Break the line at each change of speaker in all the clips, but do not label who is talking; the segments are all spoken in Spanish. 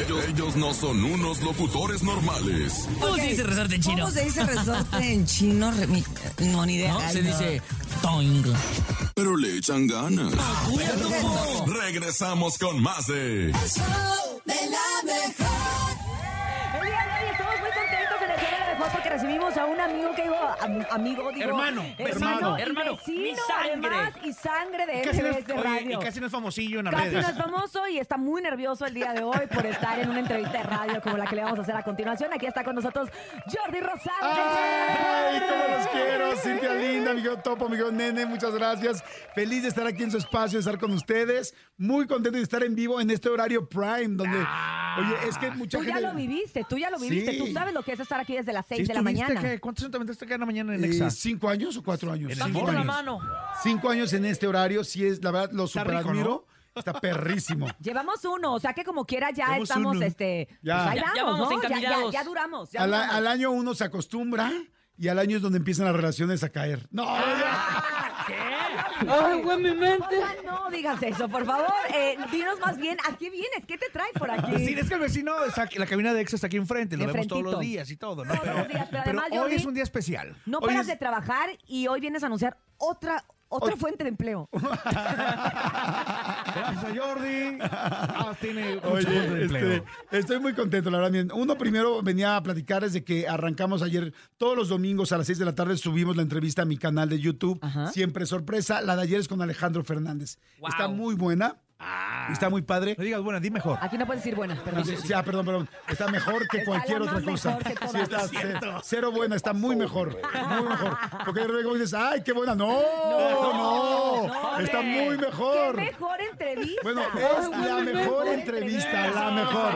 Ellos, ellos no son unos locutores normales.
¿Cómo se dice resorte en chino?
¿Cómo se dice resorte en chino? No, ni idea.
¿No? Se
no.
dice toing.
Pero le echan ganas. Regresamos con más de...
El recibimos a un amigo que am- amigo, digo,
Hermano,
hermano,
hermano,
y
hermano,
vecino,
mi sangre.
además, y sangre de
Casi no, es,
MBS
oye,
Radio.
y casi no es famosillo en las
Casi no es famoso y está muy nervioso el día de hoy por estar en una entrevista de radio como la que le vamos a hacer a continuación. Aquí está con nosotros Jordi Rosado.
¡Ay, cómo los quiero! Cintia linda, amigo Topo, amigo Nene, muchas gracias. Feliz de estar aquí en su espacio, de estar con ustedes. Muy contento de estar en vivo en este horario prime, donde... Oye, es que mucha
Tú ya
gente...
lo viviste, tú ya lo viviste.
Sí.
Tú sabes lo que es estar aquí desde las 6
¿Sí
de la
estuviste
mañana.
qué? ¿Cuántos años te aventaste acá en la mañana en
eh,
Exa?
¿Cinco años o cuatro años?
En
Cinco
Bajito la
años.
mano.
Cinco años en este horario, sí es, la verdad, lo super admiro. Está perrísimo.
Llevamos uno, o sea que como quiera ya
Llevamos
estamos,
uno.
este,
Ya.
pues ahí
Ya- ya
vamos, ¿no? Ya, ya,
encaminados.
ya duramos. ya
Al, a-
duramos.
al año uno se acostumbra y al año es donde empiezan las relaciones a caer. No,
Oigan, no digas eso, por favor. Eh, dinos más bien, ¿a qué vienes? ¿Qué te trae por aquí?
Sí, es que el vecino, está aquí- la cabina de Exa está aquí enfrente, lo vemos todos los días y todo, ¿no?
Todos los días, pero además,
hoy
Jordi-
es un día especial.
No
Hoy
paras
es-
de trabajar y hoy vienes a anunciar otra, otra fuente de empleo.
Gracias a Jordi. Ah, tiene mucho
Oye,
punto de empleo.
este, estoy muy contento, la verdad. Uno primero venía a platicar desde que arrancamos ayer, todos los domingos a las 6 de la tarde subimos la entrevista a mi canal de YouTube.
Ajá.
Siempre sorpresa. La de ayer es con Alejandro Fernández.
Wow.
Está muy buena. Está muy padre.
No digas, bueno, di mejor.
Aquí no puedes decir buena, perdón.
Sí, sí, ah, perdón, perdón. Está mejor que
Está
cualquier otra cosa. Sí, está cero buena, está muy mejor. Muy mejor. Porque luego dices, ay, qué buena. No, no.
no,
está
hombre.
muy mejor.
¡Qué mejor entrevista!
Bueno, es la mejor entrevista, la mejor.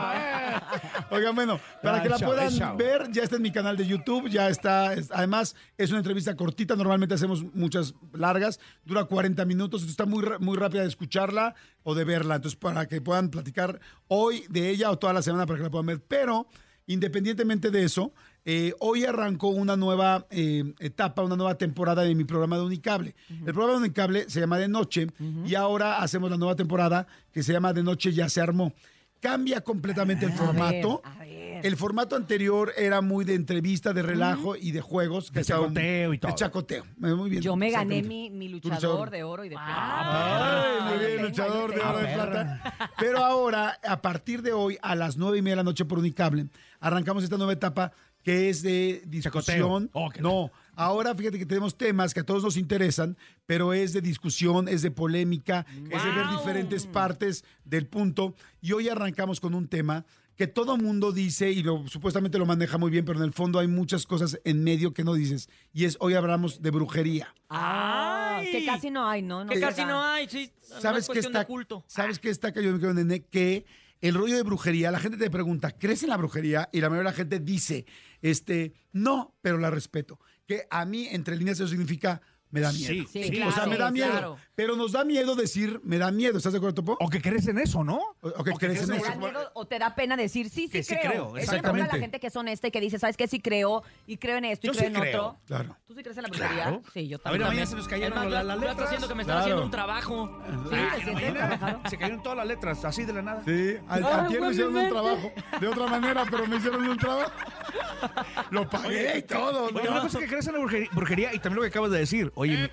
Oigan, bueno, para
Ah,
que la puedan ver, ya está en mi canal de YouTube, ya está. es- además, es una entrevista cortita, normalmente hacemos muchas largas, dura 40 minutos, está muy, muy rápida de escucharla o de verla. Entonces, para que puedan platicar hoy de ella o toda la semana para que la puedan ver. Pero, independientemente de eso, eh, hoy arrancó una nueva eh, etapa, una nueva temporada de mi programa de Unicable. El programa de Unicable se llama De Noche y ahora hacemos la nueva temporada que se llama De Noche Ya se armó. Cambia completamente el formato.
a ver.
El formato anterior era muy de entrevista, de relajo y de juegos.
De
estaban-
chacoteo y todo.
De chacoteo. Muy bien.
Yo me gané
exactamente.
mi, mi
luchador.
luchador de oro y de plata.
Ay, muy bien, luchador de oro de plata. Pero ahora, a partir de hoy, a las nueve y media de la noche por Unicable, arrancamos esta nueva etapa que es de discusión.
Chacoteo. Oh, qué
no, ahora fíjate que tenemos temas que a todos nos interesan, pero es de discusión, es de polémica, es de ver diferentes partes del punto. Y hoy arrancamos con un tema que todo mundo dice y lo, supuestamente lo maneja muy bien, pero en el fondo hay muchas cosas en medio que no dices. Y es, hoy hablamos de brujería.
Ah,
Ay.
que casi no hay, ¿no? No
Que casi no hay, sí. no
¿Sabes
es
qué está?
de culto.
¿Sabes qué está querido nene? Que el rollo de brujería, la gente te pregunta, ¿crees en la brujería? Y la mayoría de la gente dice, este, no, pero la respeto. Que a mí, entre líneas, eso significa, me da miedo.
Sí,
Sí,
sí.
claro.
o sea, me da miedo.
claro.
Pero nos da miedo decir, me da miedo. ¿Estás de acuerdo, Topo?
O que crees en eso, ¿no?
O- o que crees en
¿Te
eso.
miedo o te da pena decir sí, sí,
Que sí
creo?
creo,
exactamente.
a la gente que es honesta y que dice, ¿sabes qué? Sí creo y creo en esto y
Yo
creo
sí
en
creo.
otro.
Claro.
¿Tú sí crees en la brujería?
Claro.
Sí, yo
A ver,
también.
mañana se nos cayeron
Es
las
yo
letras.
estoy haciendo que me están
Claro.
haciendo un trabajo.
Sí.
Se cayeron todas las letras, así de la nada.
Sí, al, antier me hicieron un trabajo. De otra manera, pero me hicieron un trabajo. Lo pagué y todo.
Una cosa es que crees en la brujería y también lo que acabas de decir. Oye,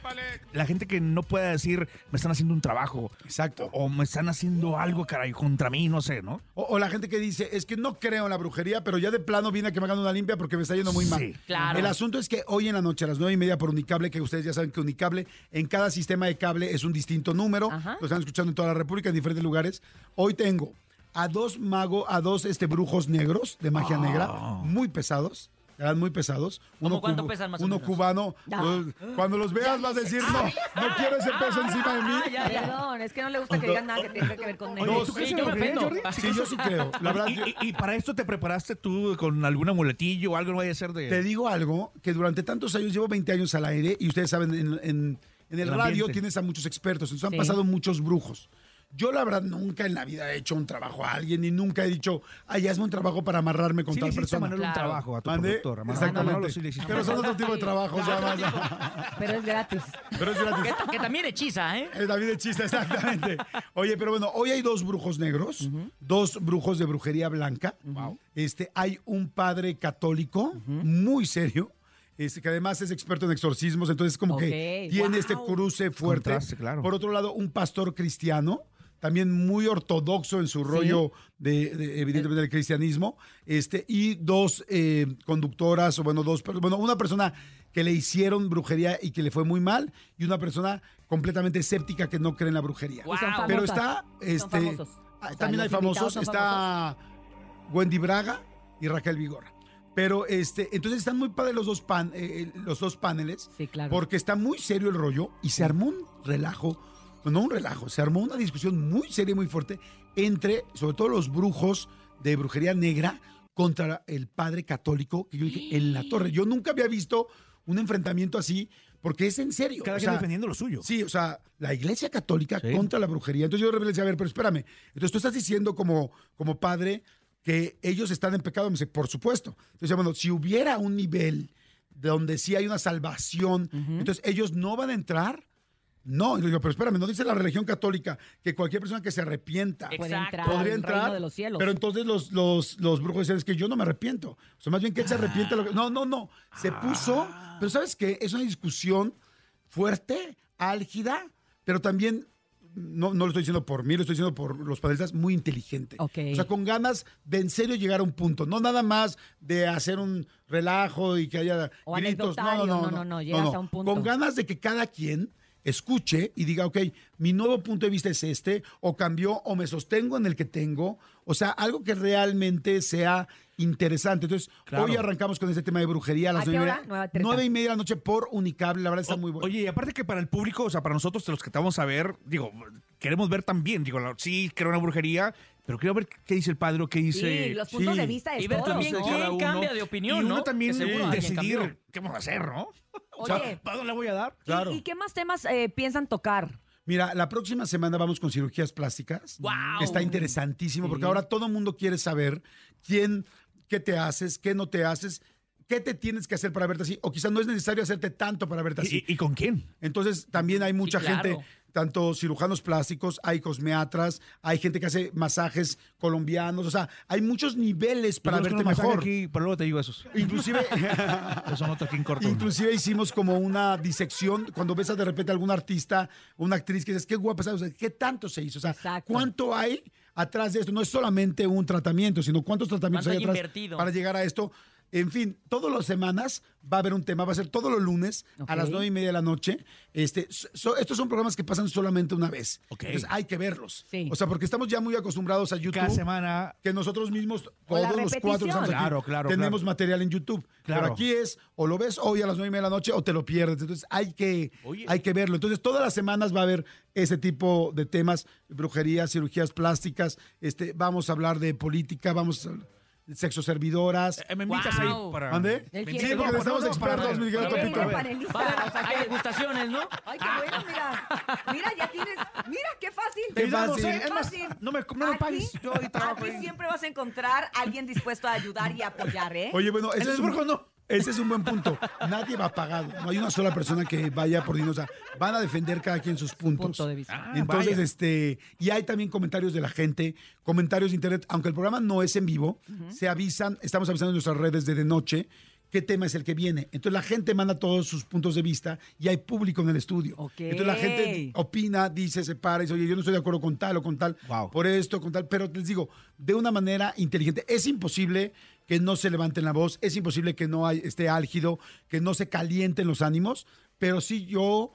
la gente que no pueda decir, me están haciendo un trabajo.
Exacto.
O me están haciendo algo, caray, contra mí, no sé, ¿no?
O, o la gente que dice, es que no creo en la brujería, pero ya de plano viene a que me hagan una limpia porque me está yendo muy mal.
Sí,
claro.
El asunto es que hoy en la noche, a las nueve y media por Unicable, que ustedes ya saben que Unicable, en cada sistema de cable es un distinto número.
Ajá.
Lo están escuchando en toda la República, en diferentes lugares. Hoy tengo a dos magos, a dos este, brujos negros de magia negra, muy pesados. Eran muy pesados.
¿Cómo cuánto
cubo-
pesan más o
Uno
menos?
cubano.
Ya.
pues, Cuando los veas vas a decir, no, no quiero ese peso encima de mí.
Ah, ya, ya.
Perdón, es que no le gusta que digan nada que tenga que ver con
Oye,
negros.
¿tú crees
sí,
en
yo me ofendo.
Jordi?
Sí, yo sí creo. La verdad,
Y,
yo-
y- y para esto te preparaste tú con algún amuletillo o algo, no vaya a ser de...
Te digo algo, que durante tantos años, llevo 20 años al aire, y ustedes saben, en, en- en el
El
radio
ambiente.
tienes a muchos expertos, entonces
Sí.
han pasado muchos brujos. Yo la verdad nunca en la vida he hecho un trabajo a alguien y nunca he dicho, ay, hazme un trabajo para amarrarme con
Sí le
tal
a
persona.
Manuel un
Claro.
trabajo a tu
¿Mande?
productor.
Exactamente.
Manolo sí le hiciste
Pero son otro tipo de trabajos, ya más.
Pero es gratis.
Pero es gratis.
Que, que también hechiza, ¿eh?
David de chiste, exactamente. Oye, pero bueno, hoy hay dos brujos negros, dos brujos de brujería blanca. Este, hay un padre católico muy serio. Este, que además es experto en exorcismos, entonces como que tiene
wow.
este cruce fuerte.
Contraste, claro.
Por otro lado, un pastor cristiano, también muy ortodoxo en su rollo de, de, evidentemente del cristianismo, este, y dos eh, conductoras, o bueno, dos, bueno, una persona que le hicieron brujería y que le fue muy mal, y una persona completamente escéptica que no cree en la brujería.
Wow.
Y son famosas.
Pero está,
Son
este,
famosos.
ah,
O sea,
también hay famosos,
son
está Wendy Braga y Raquel Vigorra. Pero este, entonces están muy padres los dos pan, eh, eh, los dos paneles,
Sí, claro.
porque está muy serio el rollo y se armó un relajo, no un relajo, se armó una discusión muy seria y muy fuerte entre, sobre todo los brujos de brujería negra contra el padre católico, que yo dije, en la torre. Yo nunca había visto un enfrentamiento así, porque es en serio.
Cada
o
quien
sea,
defendiendo lo suyo.
Sí, o sea, la iglesia católica
Sí.
contra la brujería. Entonces yo repente decía, a ver, pero espérame. Entonces tú estás diciendo como, como padre que ellos están en pecado. Me dice, por supuesto. Entonces, bueno, si hubiera un nivel donde sí hay una salvación, entonces ellos no van a entrar. No, digo, pero espérame, no dice la religión católica que cualquier persona que se arrepienta
Exacto.
Puede entrar
podría entrar.
reino de los cielos.
Pero entonces los, los, los brujos decían, es que yo no me arrepiento. O sea, más bien que él se arrepiente. lo que- No, no, no. Se puso, pero ¿sabes qué? Es una discusión fuerte, álgida, pero también, no, no lo estoy diciendo por mí, lo estoy diciendo por los panelistas, muy inteligente. O sea, con ganas de en serio llegar a un punto. No nada más de hacer un relajo y que haya
O
gritos.
anecdotario, no, no, no, llegas a un punto.
Con ganas de que cada quien escuche y diga, ok, mi nuevo punto de vista es este, o cambió, o me sostengo en el que tengo. O sea, algo que realmente sea interesante. Entonces,
Claro.
hoy arrancamos con este tema de brujería a las
¿A qué
nueve y media- de la noche por Unicable. La verdad está muy bueno.
Oye, y aparte que para el público, o sea, para nosotros, los que te vamos a ver, digo, queremos ver también, digo, la- sí, creo una brujería, pero quiero ver qué dice el padre, o qué dice...
Sí, los puntos
sí.
de vista de
Y ver
todos,
también
¿no?
quién
uno,
cambia de opinión,
y uno
¿no?
también
seguro
decidir qué vamos a hacer, ¿no? O sea, ¿para dónde le voy a dar?
¿Y-
Claro.
¿Y, qué más temas eh, piensan tocar?
Mira, la próxima semana vamos con cirugías plásticas.
¡Guau!
Está interesantísimo porque ahora todo el mundo quiere saber quién, qué te haces, qué no te haces, qué te tienes que hacer para verte así. O quizás no es necesario hacerte tanto para verte así.
¿Y, y con quién?
Entonces también hay mucha
claro.
gente, tanto cirujanos plásticos, hay cosmeatras, hay gente que hace masajes colombianos, o sea, hay muchos niveles para verte mejor.
Aquí, pero luego te digo esos.
Inclusive,
aquí en corto.
inclusive hicimos como una disección cuando ves a de repente a algún artista, una actriz que dices, qué guapa, está", o sea, qué tanto se hizo, o sea,
Exacto.
cuánto hay atrás de esto. No es solamente un tratamiento, sino cuántos tratamientos
¿Cuánto
hay
hay
atrás
invertido?
para llegar a esto. En fin, todas las semanas va a haber un tema, va a ser todos los lunes a las nueve y media de la noche. Este, so- estos son programas que pasan solamente una vez. Entonces hay que verlos.
Sí.
O sea, porque estamos ya muy acostumbrados a YouTube
Cada semana...
que nosotros mismos, todos los cuatro estamos aquí,
Claro, claro,
tenemos
claro.
material en YouTube.
Claro.
Pero aquí es, o lo ves hoy a las nueve y media de la noche o te lo pierdes. Entonces hay que,
Oye.
hay que verlo. Entonces todas las semanas va a haber ese tipo de temas, brujería, cirugías plásticas, este, vamos a hablar de política, vamos a sexo servidoras.
Eh, ¿Me invitas ahí para...?
¿Mande?
Él
¿Me
quiere-
Sí, porque
para-
expertos, mi querido Topito.
hay degustaciones, ¿no?
Ay, qué bueno, mira. Mira, ya tienes. Mira, qué fácil.
Qué fácil.
¿eh? Es más,
Fácil.
no me, no me
Aquí-
pagues, yo ahí trabajo
Aquí
ahí.
siempre vas a encontrar a alguien dispuesto a ayudar y apoyar, ¿eh?
Oye, bueno, es,
Burgo no.
Ese es un buen punto. Nadie va pagado. No hay una sola persona que vaya por dinero. O sea, van a defender cada quien sus puntos.
Punto de vista.
Ah,
Entonces,
vaya.
este, y hay también comentarios de la gente, comentarios de internet, aunque el programa no es en vivo, se avisan, estamos avisando en nuestras redes de de noche qué tema es el que viene. Entonces la gente manda todos sus puntos de vista y hay público en el estudio. Entonces la gente opina, dice, se para y dice, oye, yo no estoy de acuerdo con tal o con tal,
Wow.
por esto, con tal, pero les digo, de una manera inteligente. Es imposible que no se levanten la voz, es imposible que no hay, esté álgido, que no se calienten los ánimos, pero sí yo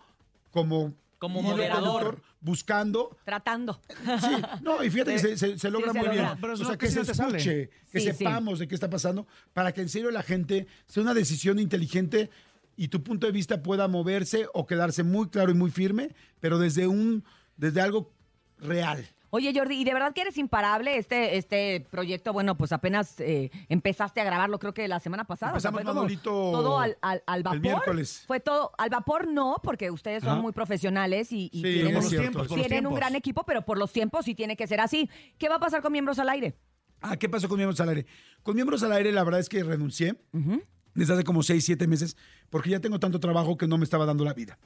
como
Como moderador.
buscando
Tratando.
Sí, no, y fíjate que se, se- se logra
se
muy
logra.
bien.
Pero
o sea,
no,
que
casi
se
sale.
escuche, que
Sí, sí.
sepamos de qué está pasando, para que en serio la gente sea una decisión inteligente y tu punto de vista pueda moverse o quedarse muy claro y muy firme, pero desde un, desde algo real.
Oye, Jordi, ¿y de verdad que eres imparable? Este, este proyecto, bueno, pues apenas eh, empezaste a grabarlo, creo que la semana pasada. O sea, fue
Manolito,
todo al, al- al
el
vapor.
miércoles.
Fue todo al vapor, no, porque ustedes son
Ajá.
muy profesionales y, y
Sí,
tienen,
los
cierto,
tiempos,
un gran equipo, pero por los tiempos sí tiene que ser así. ¿Qué va a pasar con Miembros al Aire?
Ah, ¿qué pasó con Miembros al Aire? Con Miembros al Aire, la verdad es que renuncié desde hace como 6, 7 meses, porque ya tengo tanto trabajo que no me estaba dando la vida.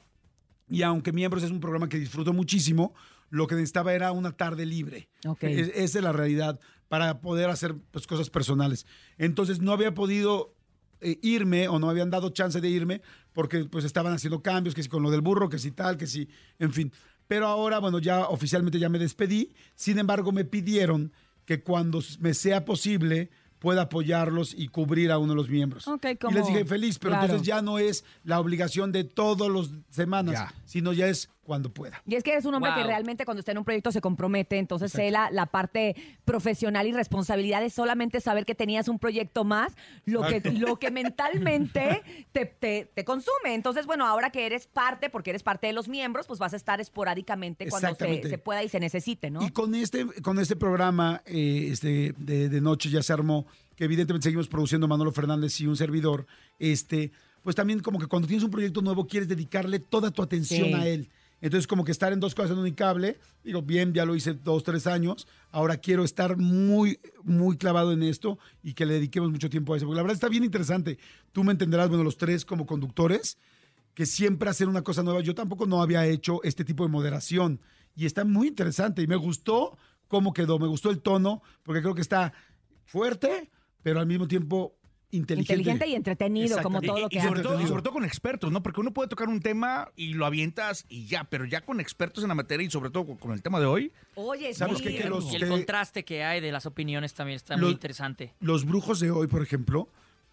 Y aunque Miembros es un programa que disfruto muchísimo, lo que necesitaba era una tarde libre.
Ok.
Es- esa es la realidad, para poder hacer pues, cosas personales. Entonces no había podido eh, irme o no habían dado chance de irme porque pues estaban haciendo cambios, que si con lo del burro, que si tal, que si, en fin. Pero ahora, bueno, ya oficialmente ya me despedí. Sin embargo, me pidieron que cuando me sea posible pueda apoyarlos y cubrir a uno de los miembros.
Ok,
y
como-
les dije feliz, pero
claro.
entonces ya no es la obligación de todos los semanas,
Ya.
sino ya es cuando pueda.
Y es que eres un hombre que realmente cuando está en un proyecto se compromete, entonces sé la, la parte profesional y responsabilidad es solamente saber que tenías un proyecto más, lo que, lo que mentalmente te, te- te consume. Entonces, bueno, ahora que eres parte, porque eres parte de los miembros, pues vas a estar esporádicamente cuando se, pueda y se necesite, ¿no?
Y con este, con este programa eh, este, de, de noche ya se armó, que evidentemente seguimos produciendo Manolo Fernández y un servidor, este, pues también como que cuando tienes un proyecto nuevo quieres dedicarle toda tu atención
Sí.
a él. Entonces como que estar en dos cosas en un cable, digo, bien, ya lo hice dos, tres años, ahora quiero estar muy, muy clavado en esto y que le dediquemos mucho tiempo a eso, porque la verdad está bien interesante. Tú me entenderás, bueno, los tres como conductores, que siempre hacer una cosa nueva. Yo tampoco no había hecho este tipo de moderación y está muy interesante y me gustó cómo quedó, me gustó el tono, porque creo que está fuerte, pero al mismo tiempo inteligente.
Inteligente y entretenido, como todo lo
Y,
que
y sobre,
haces.
todo, y sobre todo con expertos, ¿no? Porque uno puede tocar un tema y lo avientas y ya, pero ya con expertos en la materia y sobre todo con, con el tema de hoy,
Oye,
¿Sabes
sí.
qué? Que los-
Y el
que-
contraste que hay de las opiniones también está
Lo-
muy interesante.
Los brujos de hoy, por ejemplo,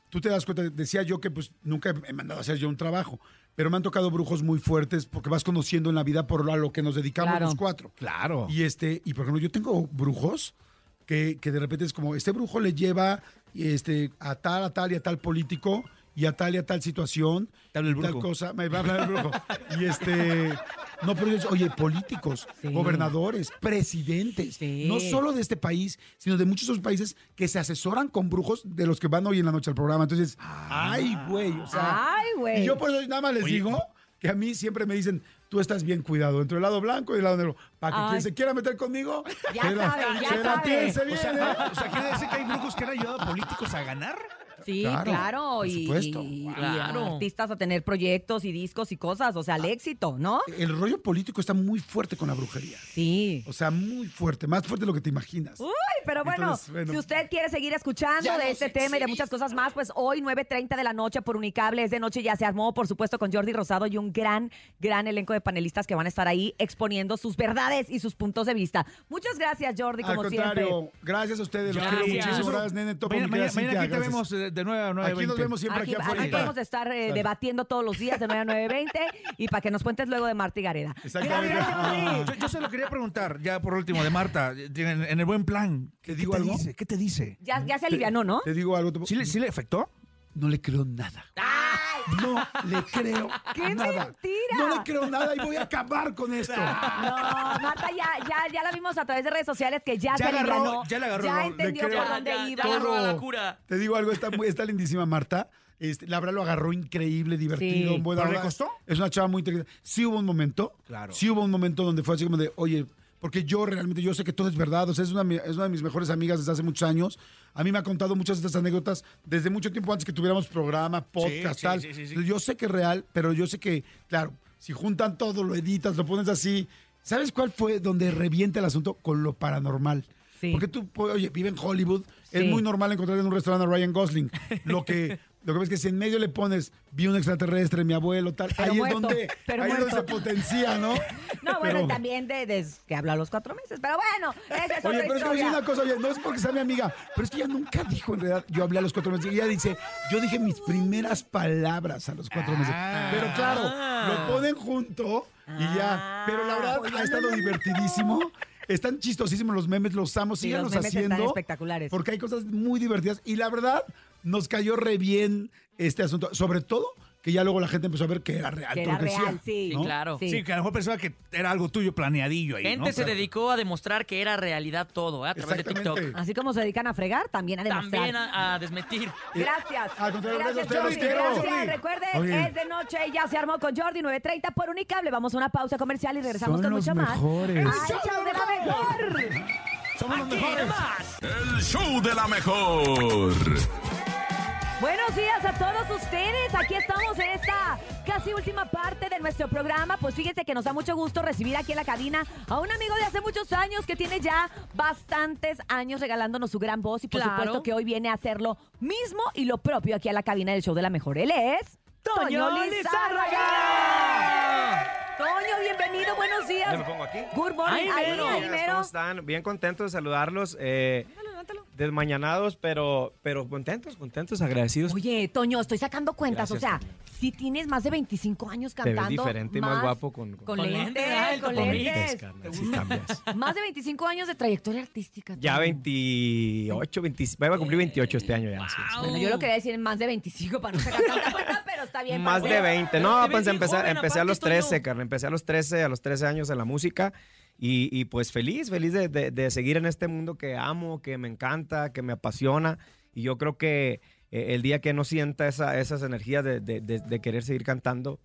tú te das cuenta, decía yo que pues nunca he mandado a hacer yo un trabajo, pero me han tocado brujos muy fuertes porque vas conociendo en la vida por a lo que nos dedicamos
Claro.
los cuatro.
claro.
Y este, y por ejemplo, yo tengo brujos que, que de repente es como, este brujo le lleva este, a tal, a tal y a tal político y a tal y a tal situación. Tal
brujo.
cosa. Me va a hablar el brujo. Y este, no, pero yo- oye, políticos,
Sí.
gobernadores, presidentes,
Sí.
no solo de este país, sino de muchos otros países que se asesoran con brujos de los que van hoy en la noche al programa. Entonces, ay, güey, o sea.
Ay, güey.
Y yo por eso nada más les
Oye.
digo que a mí siempre me dicen, tú estás bien cuidado entre el lado blanco y el lado negro. Para que
Ay.
quien se quiera meter conmigo,
Ya
se la-
saben, ya
se la
saben.
piense
O
bien,
sea,
¿eh?
o sea, quiere decir que hay brujos que han ayudado a políticos a ganar.
Sí,
Claro,
claro.
por
y,
supuesto.
y- y
Claro.
artistas a tener proyectos y discos y cosas, o sea, al éxito, ¿no?
El rollo político está muy fuerte con la brujería.
Sí.
O sea, muy fuerte, más fuerte de lo que te imaginas.
Uy, pero bueno,
Entonces, bueno.
si usted quiere seguir escuchando de este tema y de muchas cosas más, pues hoy 9.30 de la noche por Unicable, es de noche ya se armó, por supuesto, con Jordi Rosado y un gran, gran elenco de panelistas que van a estar ahí exponiendo sus verdades y sus puntos de vista. Muchas gracias, Jordi,
Al
como siempre.
contrario, gracias a ustedes, los
Gracias.
quiero muchísimo. Gracias, nene, Topo,
Mañana,
mi querida
mañana- mañana
Cintia,
aquí te
gracias.
vemos eh, de 9 a 9.
Aquí nos vemos siempre aquí,
Aquí,
afuera.
aquí podemos estar eh, debatiendo todos los días de 9 a 9.20 y para que nos cuentes luego de Marta y Gareda.
Exactamente.
Yo, yo se lo quería preguntar, ya por último, de Marta, en, en el buen plan.
¿Te
¿Qué
digo
te
algo?
dice? ¿Qué te dice?
Ya, ya se alivianó, ¿no?
Te digo algo.
¿Sí le, sí le afectó?
No le creo nada. No le creo
¡Qué
nada.
mentira!
No le creo nada y voy a acabar con esto.
No, Marta ya, ya, ya la vimos a través de redes sociales que ya,
Ya
se
agarró,
alivianó.
ya la agarró,
Ya
no, le
entendió
creo.
por
Ya,
dónde
ya,
iba.
ya
Todo.
la cura.
Te digo algo, está, muy, está lindísima Marta. Este, la verdad lo agarró increíble, divertido,
Sí.
buena
¿Pero le
onda.
costó?
Es una chava muy inteligente. Sí hubo un momento.
Claro.
Sí hubo un momento donde fue así como de, oye, porque yo realmente, yo sé que todo es verdad. O sea, es una, es una de mis mejores amigas desde hace muchos años. A mí me ha contado muchas de estas anécdotas desde mucho tiempo antes que tuviéramos programa, podcast,
sí,
tal.
sí, sí,
Yo sé que es real, pero yo sé que, claro, si juntan todo, lo editas, lo pones así. ¿Sabes cuál fue donde revienta el asunto? Con lo paranormal.
Sí.
Porque tú, oye, vive en Hollywood, es muy normal encontrar en un restaurante a Ryan Gosling. Lo que, lo que ves que si en medio le pones, vi un extraterrestre, mi abuelo, tal,
Pero
ahí
muerto,
es donde,
pero
ahí es donde se potencia, ¿no?
No, bueno,
Pero-
también de, de- que habla a los cuatro meses. Pero bueno, esa es
Oye,
otra
pero es que voy a una cosa, oye, no es porque sea mi amiga, pero es que ella nunca dijo en realidad, yo hablé a los cuatro meses, y ella dice, yo dije mis primeras palabras a los cuatro meses.
Ah.
Pero claro, lo ponen junto y ya.
Ah,
Pero la verdad
pues
ha estado divertidísimo. Están chistosísimos los memes, los amo,
Sí,
síganos
los memes están
haciendo.
espectaculares.
Porque hay cosas muy divertidas y la verdad nos cayó re bien este asunto. Sobre todo que ya luego la gente empezó a ver que era real.
Que
todo
era
lo que decía,
real, sí.
Sí,
¿no?
claro.
Sí.
Sí, que a lo mejor pensaba que era algo tuyo planeadillo ahí,
Gente
¿no?
se
Pero-
dedicó a demostrar que era realidad todo, ¿eh? a través de TikTok.
Así como se dedican a fregar, también a demostrar.
También a, a desmentir.
Gracias.
Contrario,
Gracias,
gracias a
Jordi. Gracias.
Jordi.
Recuerden,
Oye.
es de noche y ya se armó con Jordi 9.30 por Unicable. Vamos a una pausa comercial y regresamos
Son
con
los
mucho más.
mejores.
¡Ay,
El
show de la mejor!
Somos los mejores.
El show de la mejor.
Buenos días a todos ustedes. Aquí estamos en esta casi última parte de nuestro programa. Pues fíjense que nos da mucho gusto recibir aquí en la cabina a un amigo de hace muchos años que tiene ya bastantes años regalándonos su gran voz y por
Claro.
supuesto que hoy viene a hacer lo mismo y lo propio aquí a la cabina del show de la mejor. Él es
¡Toño Lizárraga!
Toño, bienvenido, buenos días.
¿Ya me pongo aquí?
Good morning.
Mero.
mero.
¿Cómo están? Bien contentos de saludarlos. Eh, desmañanados, pero, pero contentos, contentos, agradecidos.
Oye, Toño, estoy sacando cuentas.
Gracias,
o sea, si tienes más de 25 años
Te ves
cantando.
diferente y más guapo con-
con,
con-
Con
lentes,
lentes,
con
con
lentes.
Carnal, sí cambias.
Más de 25 años de trayectoria artística.
Ya
Toño.
28, 20, voy a cumplir 28 este año ya. sí, sí.
Wow.
Bueno, yo lo quería decir más de 25 para no sacar tanta cuenta, pero está bien.
Más de 20. No, pues empecé, empecé a los
Toño.
13, carnal. Empecé a los 13, a los 13 años en la música. Y, y, pues feliz, feliz de, de- de seguir en este mundo que amo, que me encanta, que me apasiona. Y yo creo que eh, el día que no sienta esa, esas energías de, de- de- de querer seguir cantando,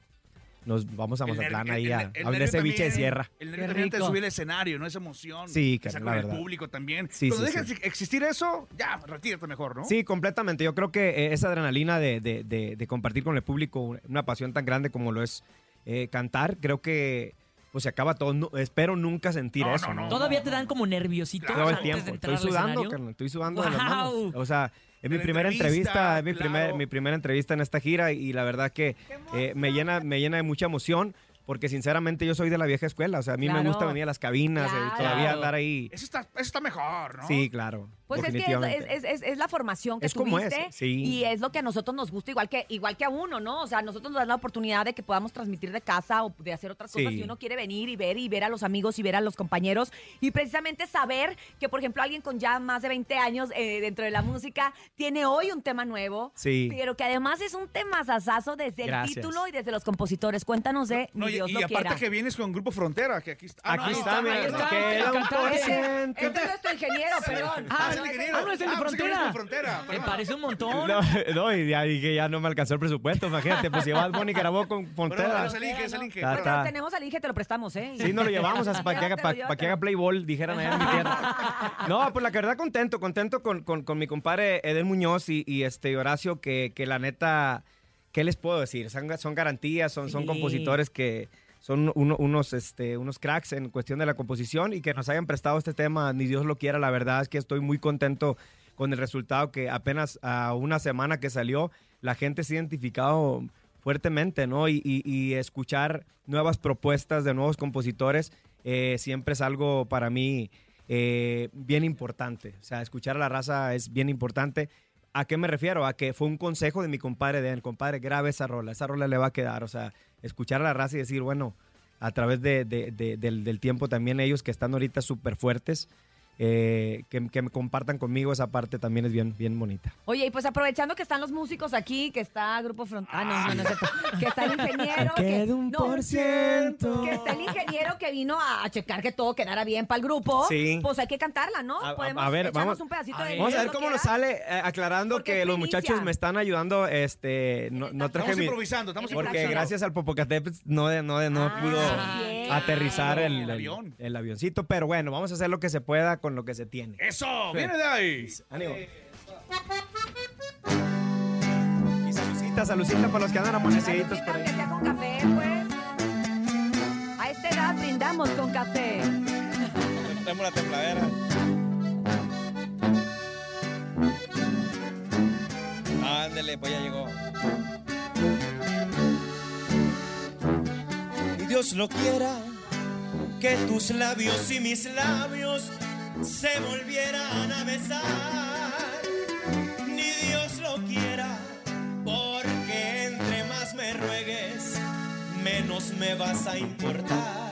nos vamos a
El
Mazatlán ahí
el-
a,
el- el
a ceviche de sierra.
El nervio también te subir al escenario, ¿no? Esa emoción.
Sí,
que con el público también.
Sí,
Cuando
sí,
dejes
sí.
existir eso, ya, retírate mejor, ¿no?
Sí, completamente. Yo creo que eh, esa adrenalina de, de- de- de compartir con el público una pasión tan grande como lo es eh, cantar, creo que pues se acaba todo. No- espero nunca sentir
No,
eso.
no, no.
Todavía te dan como nerviositos
Todo el
antes
tiempo.
de
Estoy sudando, carnal. Estoy sudando de las manos.
Guau.
O sea, es mi primera
entrevista,
entrevista, es mi,
claro.
primer, mi primera entrevista en esta gira y, la verdad que eh, me, llena, me llena de mucha emoción porque sinceramente yo soy de la vieja escuela. O sea, a mí me gusta venir a las cabinas
Claro.
y todavía andar ahí.
Eso está, eso está mejor, ¿no?
Sí, claro.
Pues es que es, es- es- es la formación que
Es como
tuviste
es, sí.
y es lo que a nosotros nos gusta, igual que, igual que a uno, ¿no? O sea, a nosotros nos dan la oportunidad de que podamos transmitir de casa o de hacer otras cosas si uno quiere venir y ver y ver a los amigos y ver a los compañeros y precisamente saber que, por ejemplo, alguien con ya más de 20 años eh, dentro de la música tiene hoy un tema nuevo,
Sí.
pero que además es un tema sasazo desde el título y desde los compositores. Cuéntanos de
No, y,
Dios
y
lo
aparte
quiera.
que vienes con Grupo Frontera, que aquí está. Ah, no,
Aquí
ahí
está, mira,
ahí está. Ah, es el ingeniero.
ah, no es el de
Ah, eres
Frontera.
Frontera.
Me parece un montón.
No, no, y ya dije, ya no me alcanzó el presupuesto, imagínate, pues si vas Bonnie grabó con Frontera.
pero es el Inge, es el Inge. Pero-.
Tenemos al Inge, te lo prestamos, ¿eh?
Sí, no lo llevamos hasta para que, haga,
Llévatelo,
para, que haga playball, dijeran allá en mi tierra. No, pues la verdad contento, contento con, con- con mi compadre Eden Muñoz y, y, este Horacio, que, que la neta, ¿qué les puedo decir? Son, son garantías, son, son
Sí.
compositores que son uno- unos, este, unos cracks en cuestión de la composición y que nos hayan prestado este tema, ni Dios lo quiera, la verdad es que estoy muy contento con el resultado que apenas a una semana que salió, la gente se ha identificado fuertemente, ¿no? Y escuchar nuevas propuestas de nuevos compositores eh, siempre es algo para mí eh, bien importante. O sea, escuchar a la raza es bien importante. ¿A qué me refiero? A que fue un consejo de mi compadre, de compadre, grave esa rola, esa rola le va a quedar. O sea, escuchar a la raza y decir, bueno, a través de- de- de- del, del tiempo también ellos que están ahorita súper fuertes, eh, que, que me compartan conmigo esa parte también es bien, bien bonita.
Oye, y pues aprovechando que están los músicos aquí, que está Grupo Frontal, ah, no, no, no es cierto, que está el ingeniero, que,
queda un
no,
por ciento.
que está el ingeniero que vino a checar que todo quedara bien para el grupo,
Sí.
pues hay que cantarla, ¿no?
A-
Podemos
a ver,
echarnos
vamos-
un pedacito
a
de
ver.
Vamos a ver cómo nos sale, eh, aclarando
Porque
que los muchachos me están ayudando, este, no, no traje
Estamos
mi...
improvisando, estamos
Porque
improvisando.
gracias al Popocatépetl no, de- no, de- no
Ah,
pudo
bien.
aterrizar el,
El
el-
avión.
el avioncito, pero bueno, vamos a hacer lo que se pueda con lo que se tiene.
Eso, viene de ahí.
Ánimo. Y salucita, salucita para los que andan amaneciditos por
Salucita,
ahí.
que sea con café, pues. A esta edad brindamos con café.
Tenemos la tembladera. Ándele, pues ya llegó.
Y Dios lo quiera, que tus labios y mis labios se volvieran a besar. Ni Dios lo quiera, porque entre más me ruegues, menos me vas a importar.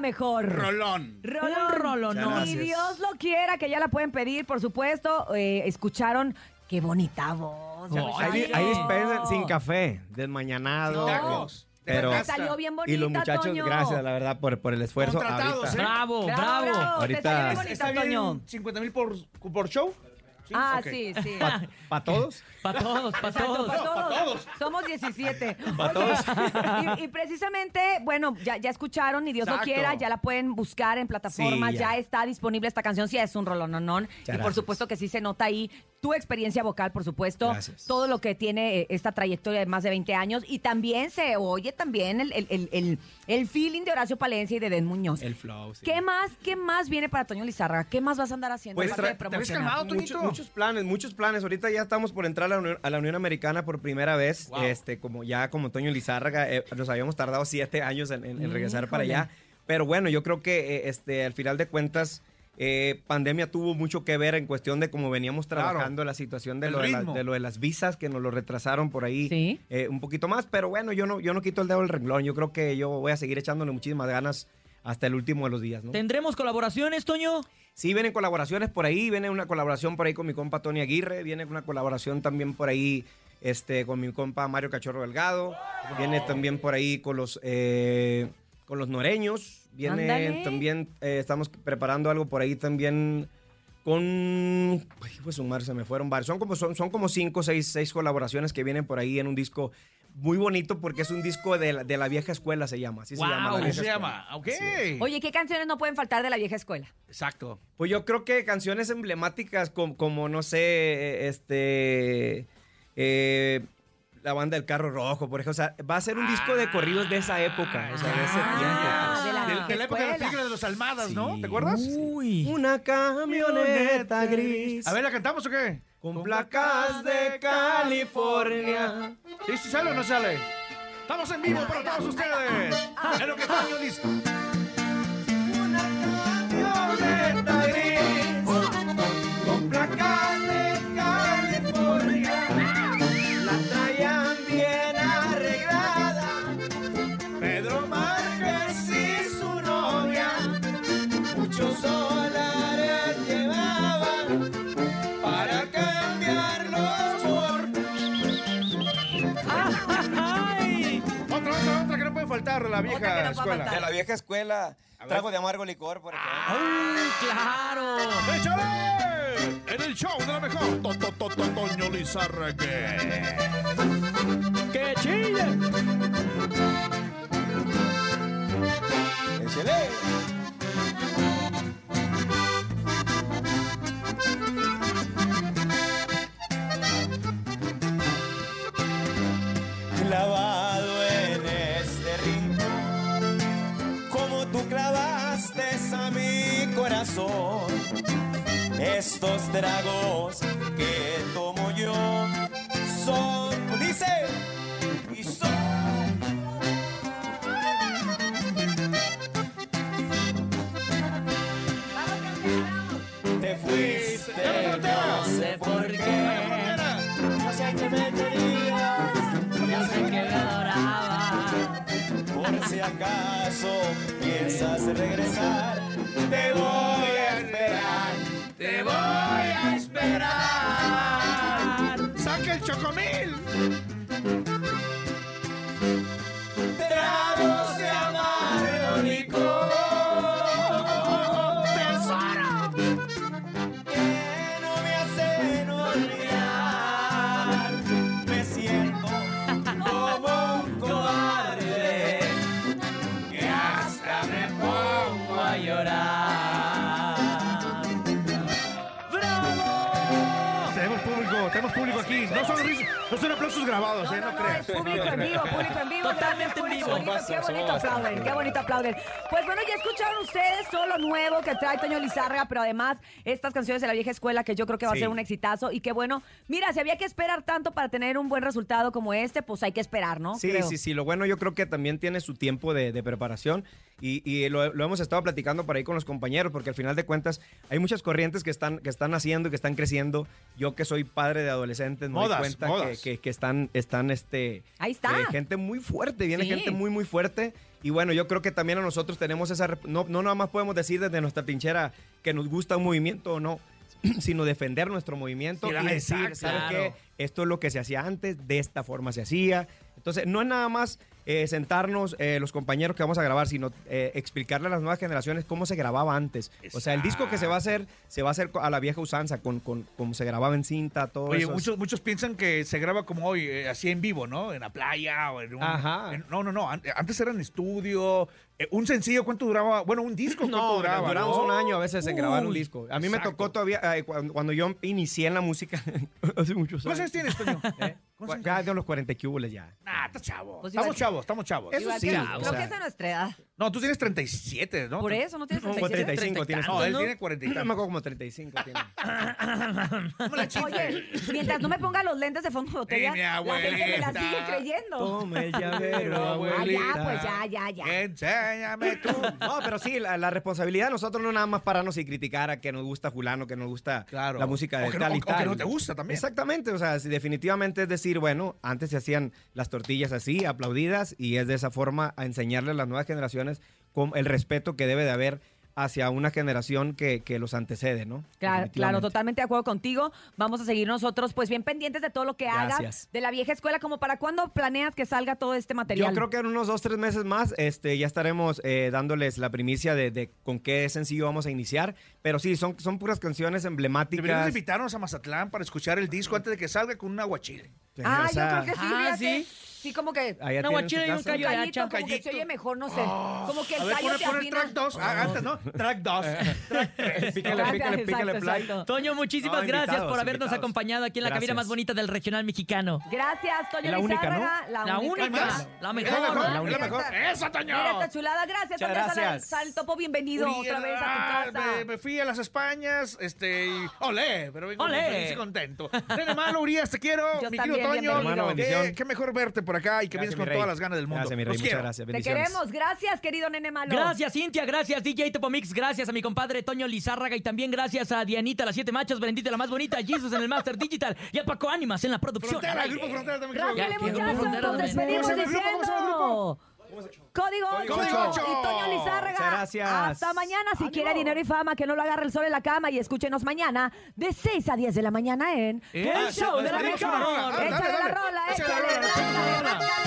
La mejor.
Rolón.
Rolón.
Un rolonón.
Y Dios lo quiera, que ya la pueden pedir, por supuesto. Eh, escucharon qué bonita voz.
Oh.
Ahí, ahí dispensan sin café, desmañanado.
Tacos.
Pero-
salió bien bonita,
Y los muchachos,
Toño.
gracias, la verdad, por, por el esfuerzo. Ahorita.
¿eh?
Bravo,
Bravo.
Ahorita-
Te salió bien bonita,
¿Está
Toño.
bien 50 mil por, por show? Sí,
Ah, sí, sí.
¿Para todos?
Para todos, para todos.
para todos.
pa' todos.
Somos 17.
Pa'
Oye,
todos.
Y, y precisamente, bueno, ya, ya escucharon y Dios lo
Exacto.
quiera, ya la pueden buscar en plataformas,
Sí,
ya.
ya.
está disponible esta canción, sí es un rolononón. Y por supuesto que sí se nota ahí tu experiencia vocal, por supuesto,
Gracias.
todo lo que tiene eh, esta trayectoria de más de 20 años y también se oye también el, el, el, el- el feeling de Horacio Palencia y de Den Muñoz.
El flow, sí.
¿Qué más, qué más viene para Toño Lizárraga? ¿Qué más vas a andar haciendo?
Pues
aparte de
tra- te
calmado,
Muchos,
Toñito.
muchos planes, muchos planes. Ahorita ya estamos por entrar a la Unión, a la Unión Americana por primera vez.
Wow.
Este, como ya como Toño Lizárraga, eh, nos habíamos tardado siete años en, en- en regresar para allá. Pero bueno, yo creo que eh, este, al final de cuentas, eh, pandemia tuvo mucho que ver en cuestión de cómo veníamos
Claro.
trabajando la situación de lo de, la-
ritmo.
de lo de las visas, que nos lo retrasaron por ahí
Sí.
eh, un poquito más. Pero bueno, yo no, yo no quito el dedo del renglón. Yo creo que yo voy a seguir echándole muchísimas ganas hasta el último de los días, ¿no?
¿Tendremos colaboraciones, Toño?
Sí, vienen colaboraciones por ahí, viene una colaboración por ahí con mi compa Tony Aguirre, viene una colaboración también por ahí este, con mi compa Mario Cachorro Delgado, viene también por ahí con los, eh, con los noreños, viene
Ándale.
también, eh, estamos preparando algo por ahí también con, ay, pues sumar, se me fueron varios, son como, son, son como cinco, seis, seis colaboraciones que vienen por ahí en un disco muy bonito porque es un disco de la, de la vieja escuela, se llama, así se llama. la
así
¿Cómo
vieja
se llama? Ok.
Oye, ¿qué canciones no pueden faltar de la vieja escuela?
Exacto.
Pues yo creo que canciones emblemáticas como, como no sé, este, eh, la banda del carro rojo, por ejemplo, o sea, va a ser un disco de corridos de esa época, o sea, de ese
Ah,
tiempo.
de la
De, la época de las
escuela.
películas de los Almadas, ¿no?
Sí.
¿Te acuerdas?
Uy.
Una camioneta gris
A ver, ¿la cantamos o qué?
con placas de California.
¿Sí, sí sale o no sale? Estamos en vivo para todos ustedes. Es lo que Toño dice.
Camioneta gris la
vieja
no
escuela.
faltar.
de la vieja escuela. Trago de amargo licor, por ejemplo.
¡Ay, claro!
¡Échale! En el show de la mejor. To, to, to, to, Toño Lizárraga.
¡Que chille!
Échale. Estos tragos que
público, tenemos público aquí. No son no son aplausos grabados,
No,
¿eh?
no,
No,
es público en vivo, público en vivo.
Totalmente en
público
vivo.
bonito, Qué bonito aplauden, qué bonito aplauden. Pues bueno, ya escucharon ustedes todo lo nuevo que trae Toño Lizárraga, pero además estas canciones de la vieja escuela que yo creo que va a
Sí.
ser un exitazo y que bueno, mira, si había que esperar tanto para tener un buen resultado como este, pues hay que esperar, ¿no?
Sí,
Creo.
sí, sí. Lo bueno yo creo que también tiene su tiempo de, de preparación y, y lo, lo hemos estado platicando por ahí con los compañeros porque al final de cuentas hay muchas corrientes que están, que están haciendo y que están creciendo. Yo que soy padre de adolescentes me
Modas,
doy cuenta
modas.
que, que, que están, están este,
Ahí está.
eh, gente muy fuerte, viene
Sí.
gente muy, muy fuerte. Y bueno, yo creo que también a nosotros tenemos esa... No, no nada más podemos decir desde nuestra trinchera que nos gusta un movimiento o no, sino defender nuestro movimiento
Sí,
y decir,
exacto.
¿sabe
Claro.
qué? Esto es lo que se hacía antes, de esta forma se hacía. Entonces, no es nada más eh, sentarnos eh, los compañeros que vamos a grabar, sino eh, explicarle a las nuevas generaciones cómo se grababa antes. O sea, el disco que se va a hacer, se va a hacer a la vieja usanza, con, con como se grababa en cinta, todo
Oye,
eso.
muchos, muchos piensan que se graba como hoy, eh, así en vivo, ¿no? En la playa o en un...
Ajá.
en- no, no, no. an- Antes era en estudio. Eh, un sencillo, ¿cuánto duraba? Bueno, un disco, ¿cuánto
No,
duraba?
duramos
no?
un año a veces en grabar un disco. A mí me
exacto.
tocó todavía, eh, cuando, cuando yo inicié en la música, hace muchos
¿Cuántos
años.
años tienes, Toño?
¿Eh?
¿Cuántos
Ya de los 40 cúbules ya.
Nah, estás chavo.
Pues
estamos chavos, estamos chavos.
Eso sí,
creo
sea-
que es de nuestra edad.
No, tú tienes 37, ¿no?
Por eso, ¿no tienes
Como
37?
35 tienes.
No, él tiene 40 y
No me
tantos.
acuerdo como 35 tiene.
¿Cómo la chiste?
Oye, mientras no me ponga los lentes de fondo de botella,
mi
la gente me la sigue creyendo.
Tome el llavero,
Ah,
abuelita.
ya, pues ya, ya, ya.
Enséñame tú.
No, pero sí, la, la responsabilidad de nosotros no nada más pararnos y criticar a que nos gusta fulano, que nos gusta
Claro.
la música
O
de
no-
y
o que no te gusta también.
Exactamente, o sea, si definitivamente es decir, bueno, antes se hacían las tortillas así, aplaudidas, y es de esa forma a enseñarle a las nuevas generaciones con el respeto que debe de haber hacia una generación que, que los antecede, ¿no?
Claro, claro, totalmente de acuerdo contigo. Vamos a seguir nosotros, pues bien pendientes de todo lo que hagas
Gracias.
de la vieja escuela. ¿Como para cuándo planeas que salga todo este material?
Yo creo que en unos dos, tres meses más este, ya estaremos eh, dándoles la primicia de, de con qué sencillo vamos a iniciar. Pero sí, son, son puras canciones
Deberíamos
emblemáticas.
invitarnos a Mazatlán para escuchar el disco antes de que salga con un aguachile.
Ah,
O sea,
yo creo que sí,
Ah,
fíjate.
¿sí?
Sí, como que
allá tienen su
y un
casa.
callo de
callito,
hacha.
como que se
Callito.
oye mejor, no sé. como que el callo te afina.
track 2. antes, ¿no? Track 2. Track 3.
Pícale, pícale, pícale
exacto,
play.
exacto.
Toño, muchísimas
No,
gracias
invitados,
por habernos
invitados.
acompañado aquí en la cabina
Gracias.
más bonita del regional mexicano.
Gracias, Toño
La única,
Lizárraga.
La única,
más?
la
Es
mejor.
la mejor,
la
es mejor. ¡Eso, Toño!
Mira esta chulada. Gracias,
Muchas
Toño
gracias.
Sal. Bienvenido
Uri-
otra vez
ah,
a tu casa.
Me, me fui a las Españas, este, y olé, pero vengo
Olé.
muy feliz y contento. Malo, Urias, te quiero,
Yo
mi
también,
querido Toño.
bienvenido.
Hermano,
qué,
bendición.
qué mejor verte por acá y que
Gracias,
vienes con todas las ganas del mundo.
Gracias, mi rey.
Los
Muchas
quiero.
gracias.
Te queremos. Gracias, querido nene malo.
Gracias, Cintia. Gracias, DJ Topomix. Gracias a mi compadre Toño Lizárraga. Y también gracias a Dianita, las siete machos, Brendita, la más bonita, Jesus en el Master Digital y a Paco Ánimas en la producción.
Frontera, el grupo Frontera también.
Grupo
muchachos. Nos despedimos
¿Cómo se llama el grupo? ¿Cómo se llama el
diciendo. Código 8. Y Toño Lizárraga.
Gracias.
Hasta mañana. Si quiere dinero y fama, que no lo agarre el sol en la cama. Y escúchenos mañana de 6 a 10 de la mañana en El Show de la Mejor.
Ah,
la rola,
échale, la rola.
La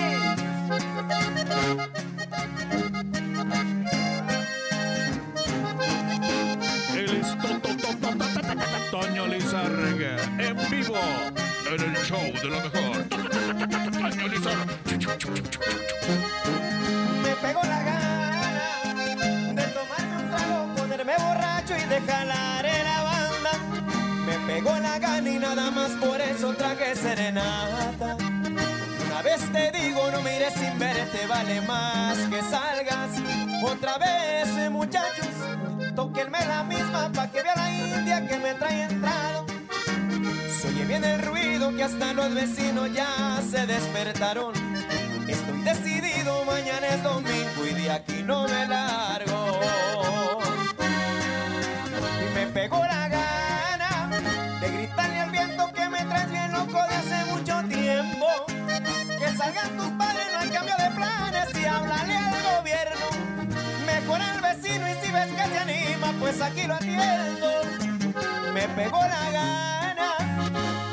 me pegó la gana de tomarme un trago, ponerme borracho y de jalar la banda. Me pegó la gana y nada más por eso traje serenata. Una vez te digo, no mires sin verte, vale más que salgas. Otra vez, muchachos, tóquenme la misma pa' que vea la india que me trae entrado. Se oye bien el ruido que hasta los vecinos ya se despertaron. Es domingo y de aquí no me largo. Y me pegó la gana de gritarle al viento que me traes bien loco de hace mucho tiempo. Que salgan tus padres, no hay cambio de planes y háblale al gobierno. Mejor al vecino y si ves que se anima, pues aquí lo atiendo. Me pegó la gana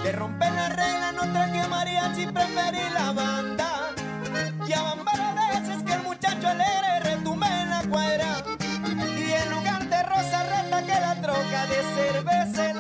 de romper la regla, no traje mariachi, preferí la banda. cerveza